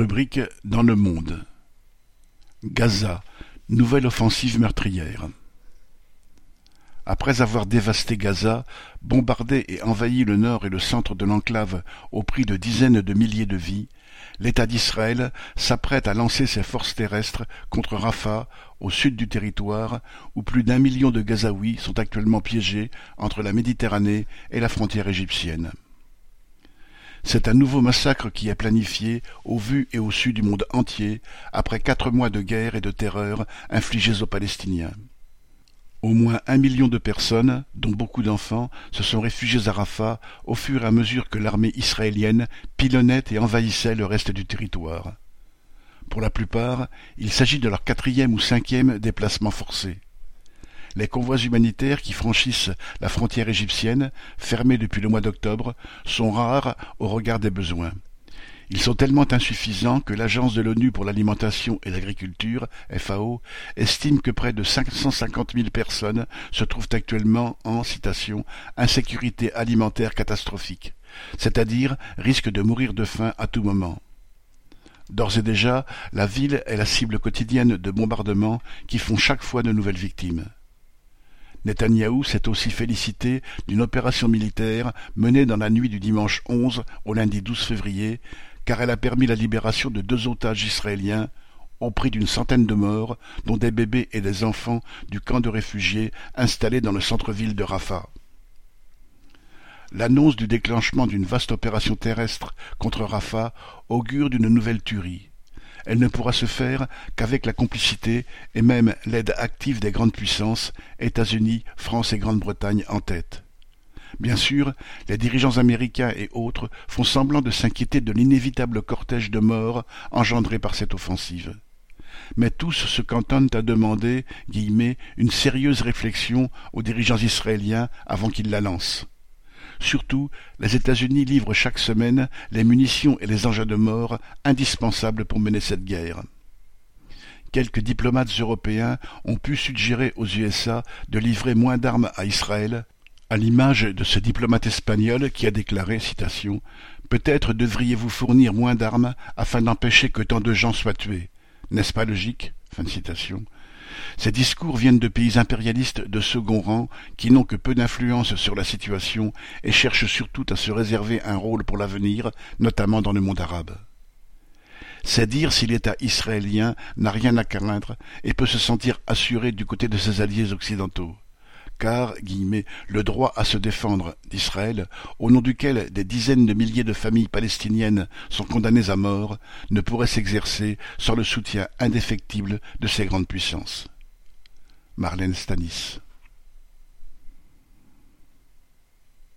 Rubrique dans le monde. Gaza, nouvelle offensive meurtrière. Après avoir dévasté Gaza, bombardé et envahi le nord et le centre de l'enclave au prix de dizaines de milliers de vies, l'État d'Israël s'apprête à lancer ses forces terrestres contre Rafah, au sud du territoire, où plus d'un million de Gazaouis sont actuellement piégés entre la Méditerranée et la frontière égyptienne. C'est un nouveau massacre qui est planifié au vu et au su du monde entier après quatre mois de guerre et de terreur infligés aux Palestiniens. Au moins un million de personnes, dont beaucoup d'enfants, se sont réfugiés à Rafah au fur et à mesure que l'armée israélienne pilonnait et envahissait le reste du territoire. Pour la plupart, il s'agit de leur quatrième ou cinquième déplacement forcé. Les convois humanitaires qui franchissent la frontière égyptienne, fermée depuis le mois d'octobre, sont rares au regard des besoins. Ils sont tellement insuffisants que l'Agence de l'ONU pour l'alimentation et l'agriculture, FAO, estime que près de 550 000 personnes se trouvent actuellement en, citation, insécurité alimentaire catastrophique, c'est-à-dire risquent de mourir de faim à tout moment. D'ores et déjà, la ville est la cible quotidienne de bombardements qui font chaque fois de nouvelles victimes. Netanyahou s'est aussi félicité d'une opération militaire menée dans la nuit du dimanche 11 au lundi 12 février car elle a permis la libération de deux otages israéliens au prix d'une centaine de morts, dont des bébés et des enfants du camp de réfugiés installé dans le centre-ville de Rafah. L'annonce du déclenchement d'une vaste opération terrestre contre Rafah augure d'une nouvelle tuerie. Elle ne pourra se faire qu'avec la complicité et même l'aide active des grandes puissances, États-Unis, France et Grande-Bretagne en tête. Bien sûr, les dirigeants américains et autres font semblant de s'inquiéter de l'inévitable cortège de morts engendré par cette offensive. Mais tous se cantonnent à demander guillemets, une sérieuse réflexion aux dirigeants israéliens avant qu'ils la lancent. Surtout, les États-Unis livrent chaque semaine les munitions et les engins de mort indispensables pour mener cette guerre. Quelques diplomates européens ont pu suggérer aux USA de livrer moins d'armes à Israël à l'image de ce diplomate espagnol qui a déclaré, citation, Peut-être devriez-vous fournir moins d'armes afin d'empêcher que tant de gens soient tués. N'est-ce pas logique? Ces discours viennent de pays impérialistes de second rang qui n'ont que peu d'influence sur la situation et cherchent surtout à se réserver un rôle pour l'avenir, notamment dans le monde arabe. C'est dire si l'État israélien n'a rien à craindre et peut se sentir assuré du côté de ses alliés occidentaux car le droit à se défendre d'Israël, au nom duquel des dizaines de milliers de familles palestiniennes sont condamnées à mort, ne pourrait s'exercer sans le soutien indéfectible de ces grandes puissances. Marlène Stanis